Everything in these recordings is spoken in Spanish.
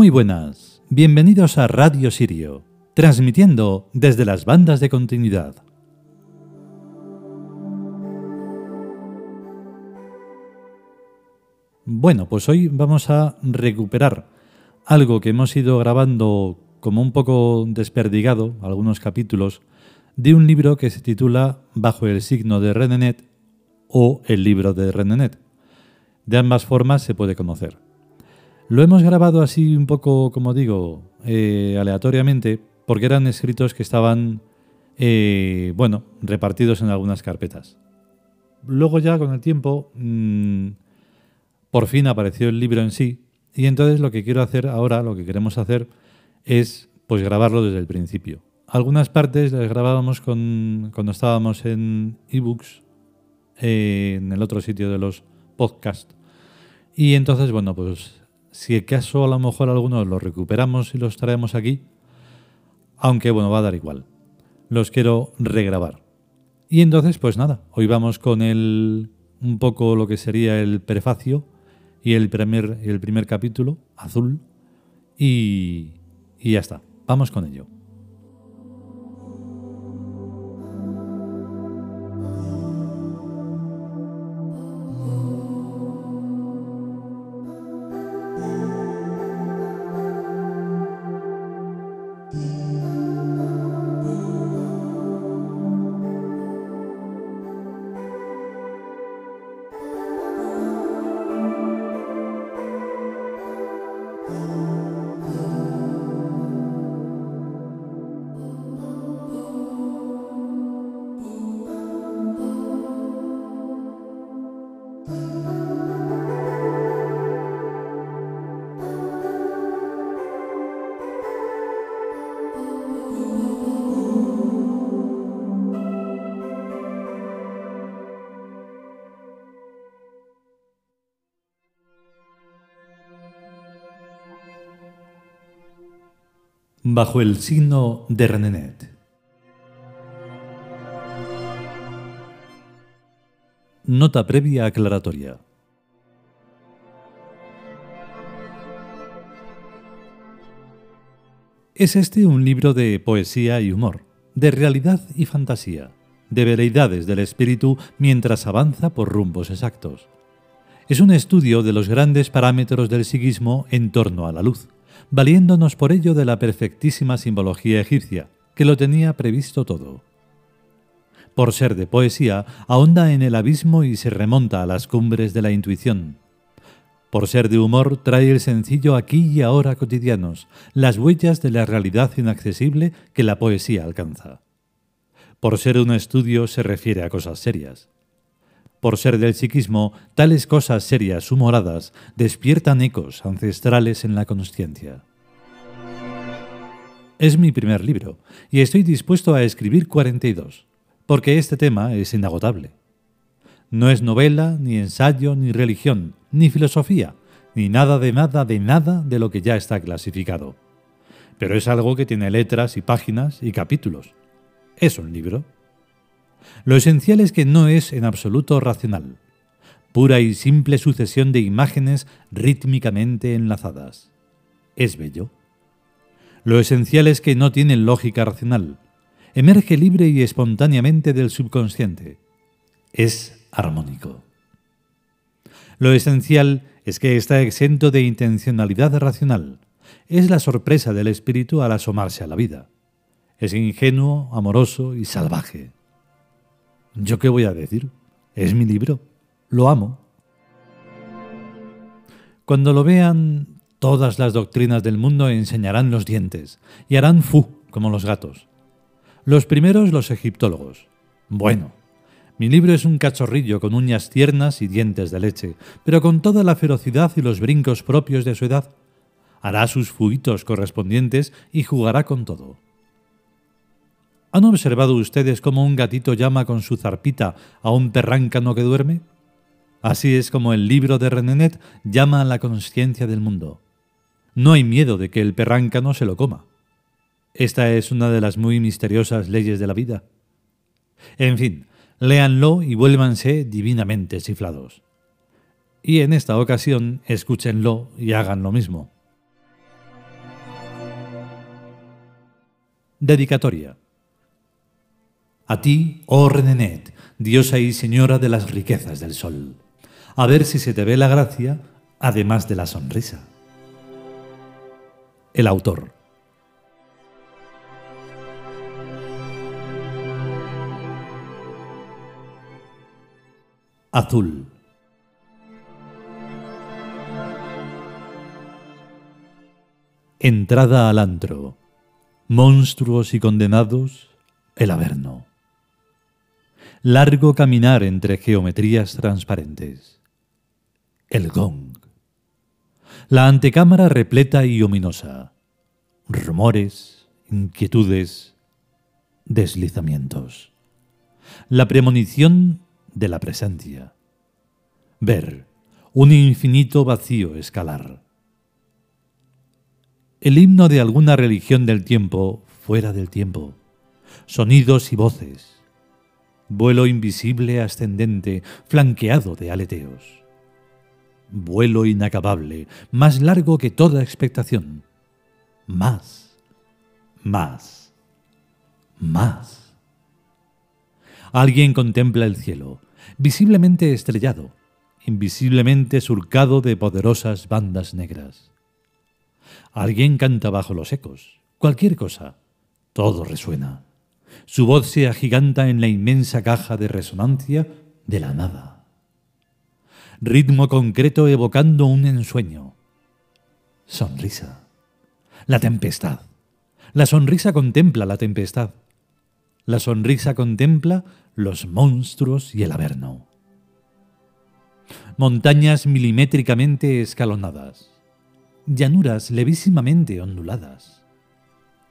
Muy buenas, bienvenidos a Radio Sirio, transmitiendo desde las bandas de continuidad. Bueno, pues hoy vamos a recuperar algo que hemos ido grabando como un poco desperdigado, algunos capítulos, de un libro que se titula Bajo el signo de Renenet o El libro de Renenet. De ambas formas se puede conocer. Lo hemos grabado así un poco, como digo, eh, aleatoriamente, porque eran escritos que estaban, eh, bueno, repartidos en algunas carpetas. Luego ya con el tiempo, mm, por fin apareció el libro en sí, y entonces lo que quiero hacer ahora, lo que queremos hacer, es pues grabarlo desde el principio. Algunas partes las grabábamos con, cuando estábamos en ebooks, eh, en el otro sitio de los podcasts. Y entonces, bueno, pues si acaso a lo mejor algunos los recuperamos y los traemos aquí, aunque bueno, va a dar igual. Los quiero regrabar. Y entonces, pues nada, hoy vamos con el un poco lo que sería el prefacio y el primer, el primer capítulo, azul, y, y ya está. Vamos con ello. Bajo el signo de Renenet. Nota previa aclaratoria. Es este un libro de poesía y humor, de realidad y fantasía, de veleidades del espíritu mientras avanza por rumbos exactos. Es un estudio de los grandes parámetros del psiquismo en torno a la luz valiéndonos por ello de la perfectísima simbología egipcia, que lo tenía previsto todo. Por ser de poesía, ahonda en el abismo y se remonta a las cumbres de la intuición. Por ser de humor, trae el sencillo aquí y ahora cotidianos, las huellas de la realidad inaccesible que la poesía alcanza. Por ser un estudio, se refiere a cosas serias. Por ser del psiquismo, tales cosas serias humoradas despiertan ecos ancestrales en la consciencia. Es mi primer libro, y estoy dispuesto a escribir 42, porque este tema es inagotable. No es novela, ni ensayo, ni religión, ni filosofía, ni nada de nada de nada de lo que ya está clasificado. Pero es algo que tiene letras y páginas y capítulos. Es un libro. Lo esencial es que no es en absoluto racional, pura y simple sucesión de imágenes rítmicamente enlazadas. Es bello. Lo esencial es que no tiene lógica racional, emerge libre y espontáneamente del subconsciente. Es armónico. Lo esencial es que está exento de intencionalidad racional. Es la sorpresa del espíritu al asomarse a la vida. Es ingenuo, amoroso y salvaje. ¿Yo qué voy a decir? Es mi libro. Lo amo. Cuando lo vean, todas las doctrinas del mundo enseñarán los dientes y harán fu como los gatos. Los primeros los egiptólogos. Bueno, mi libro es un cachorrillo con uñas tiernas y dientes de leche, pero con toda la ferocidad y los brincos propios de su edad. Hará sus fuitos correspondientes y jugará con todo. ¿Han observado ustedes cómo un gatito llama con su zarpita a un perráncano que duerme? Así es como el libro de Renenet llama a la conciencia del mundo. No hay miedo de que el perráncano se lo coma. Esta es una de las muy misteriosas leyes de la vida. En fin, léanlo y vuélvanse divinamente chiflados. Y en esta ocasión, escúchenlo y hagan lo mismo. Dedicatoria. A ti, oh Renenet, diosa y señora de las riquezas del sol. A ver si se te ve la gracia, además de la sonrisa. El autor. Azul. Entrada al antro. Monstruos y condenados, el Averno. Largo caminar entre geometrías transparentes. El gong. La antecámara repleta y ominosa. Rumores, inquietudes, deslizamientos. La premonición de la presencia. Ver un infinito vacío escalar el himno de alguna religión del tiempo fuera del tiempo, sonidos y voces, vuelo invisible ascendente flanqueado de aleteos, vuelo inacabable, más largo que toda expectación, más, más, más. Alguien contempla el cielo, visiblemente estrellado, invisiblemente surcado de poderosas bandas negras. Alguien canta bajo los ecos. Cualquier cosa. Todo resuena. Su voz se agiganta en la inmensa caja de resonancia de la nada. Ritmo concreto evocando un ensueño. Sonrisa. La tempestad. La sonrisa contempla la tempestad. La sonrisa contempla los monstruos y el averno. Montañas milimétricamente escalonadas llanuras levísimamente onduladas,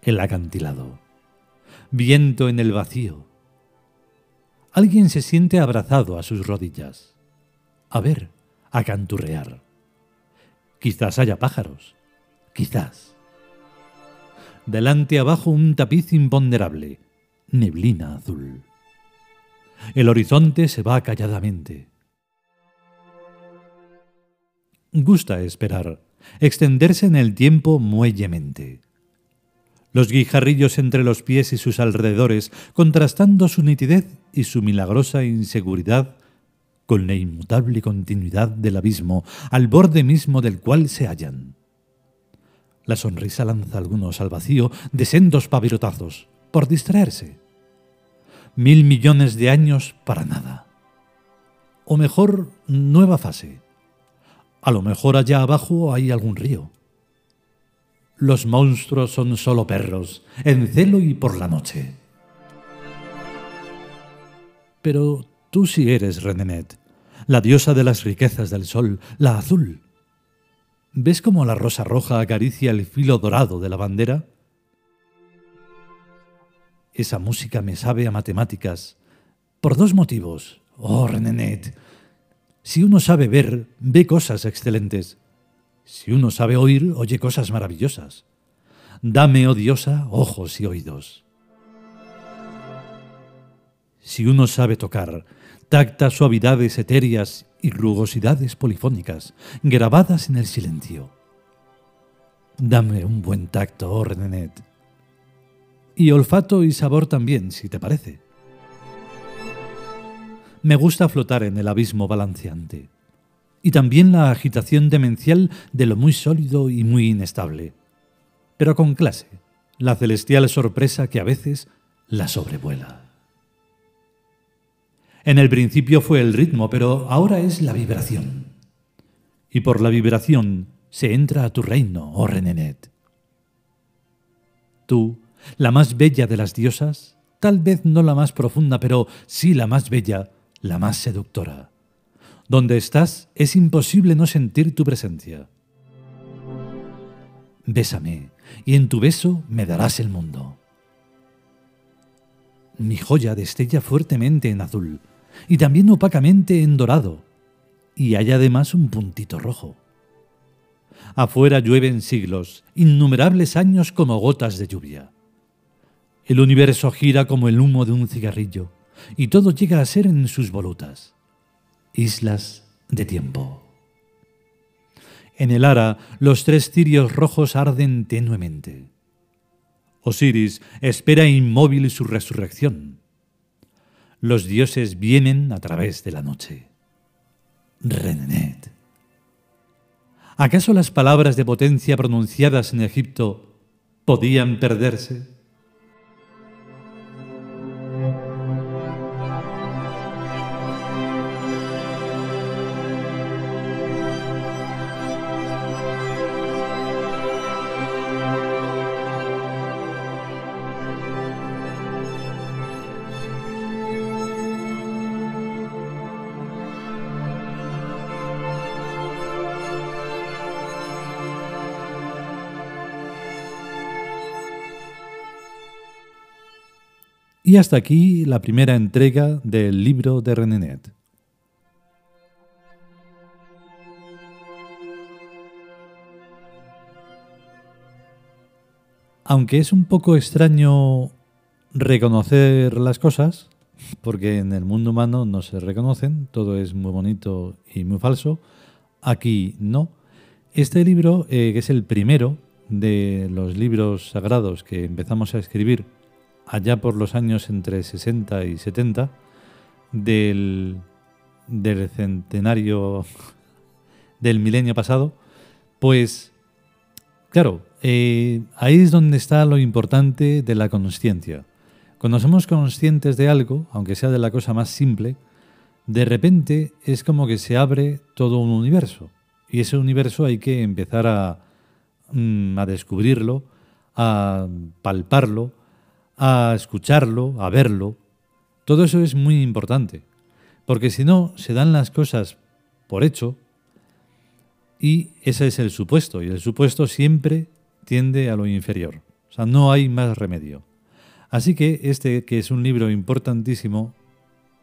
el acantilado, viento en el vacío. Alguien se siente abrazado a sus rodillas. A ver, a canturrear. Quizás haya pájaros, quizás. Delante abajo un tapiz imponderable, neblina azul. El horizonte se va calladamente. Gusta esperar extenderse en el tiempo muellemente. Los guijarrillos entre los pies y sus alrededores, contrastando su nitidez y su milagrosa inseguridad con la inmutable continuidad del abismo al borde mismo del cual se hallan. La sonrisa lanza algunos al vacío de sendos pavirotazos, por distraerse. Mil millones de años para nada. O mejor, nueva fase a lo mejor allá abajo hay algún río. Los monstruos son solo perros, en celo y por la noche. Pero tú sí eres Renenet, la diosa de las riquezas del sol, la azul. ¿Ves cómo la rosa roja acaricia el filo dorado de la bandera? Esa música me sabe a matemáticas, por dos motivos. Oh, Renenet, si uno sabe ver, ve cosas excelentes. Si uno sabe oír, oye cosas maravillosas. Dame, oh diosa, ojos y oídos. Si uno sabe tocar, tacta suavidades etéreas y rugosidades polifónicas, grabadas en el silencio. Dame un buen tacto, oh Renenet. Y olfato y sabor también, si te parece. Me gusta flotar en el abismo balanceante. Y también la agitación demencial de lo muy sólido y muy inestable. Pero con clase, la celestial sorpresa que a veces la sobrevuela. En el principio fue el ritmo, pero ahora es la vibración. Y por la vibración se entra a tu reino, oh Renenet. Tú, la más bella de las diosas, tal vez no la más profunda, pero sí la más bella, la más seductora. Donde estás es imposible no sentir tu presencia. Bésame, y en tu beso me darás el mundo. Mi joya destella fuertemente en azul, y también opacamente en dorado, y hay además un puntito rojo. Afuera llueven siglos, innumerables años como gotas de lluvia. El universo gira como el humo de un cigarrillo y todo llega a ser en sus volutas, islas de tiempo. En el ara los tres cirios rojos arden tenuemente. Osiris espera inmóvil su resurrección. Los dioses vienen a través de la noche. Renenet. ¿Acaso las palabras de potencia pronunciadas en Egipto podían perderse? Y hasta aquí la primera entrega del libro de Renenet. Aunque es un poco extraño reconocer las cosas, porque en el mundo humano no se reconocen, todo es muy bonito y muy falso, aquí no. Este libro, eh, que es el primero de los libros sagrados que empezamos a escribir allá por los años entre 60 y 70 del, centenario del milenio pasado, pues claro, eh, ahí es donde está lo importante de la consciencia. Cuando somos conscientes de algo, aunque sea de la cosa más simple, de repente es como que se abre todo un universo. Y ese universo hay que empezar a, mm, a descubrirlo, a palparlo, a escucharlo, a verlo. Todo eso es muy importante, porque si no, se dan las cosas por hecho y ese es el supuesto, y el supuesto siempre tiende a lo inferior. O sea, no hay más remedio. Así que este, que es un libro importantísimo,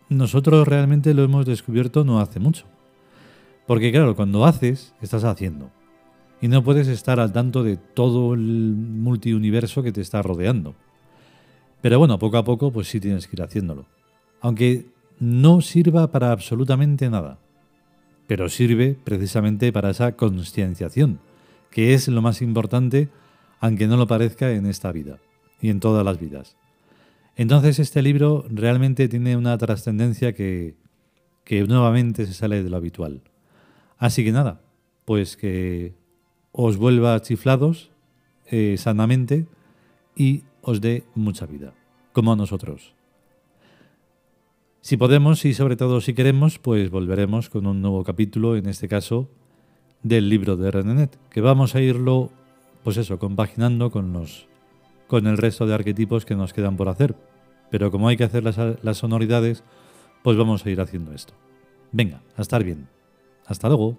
nosotros realmente lo hemos descubierto no hace mucho. Porque claro, cuando haces, estás haciendo. Y no puedes estar al tanto de todo el multiuniverso que te está rodeando. Pero bueno, poco a poco pues sí tienes que ir haciéndolo. Aunque no sirva para absolutamente nada. Pero sirve precisamente para esa concienciación, que es lo más importante, aunque no lo parezca en esta vida y en todas las vidas. Entonces este libro realmente tiene una trascendencia que, que nuevamente se sale de lo habitual. Así que nada, pues que os vuelva chiflados eh, sanamente y os dé mucha vida, como a nosotros. Si podemos y sobre todo si queremos, pues volveremos con un nuevo capítulo, en este caso del libro de Renenet, que vamos a irlo, pues eso, compaginando con los con el resto de arquetipos que nos quedan por hacer. Pero como hay que hacer las, las sonoridades, pues vamos a ir haciendo esto. Venga, a estar bien. Hasta luego.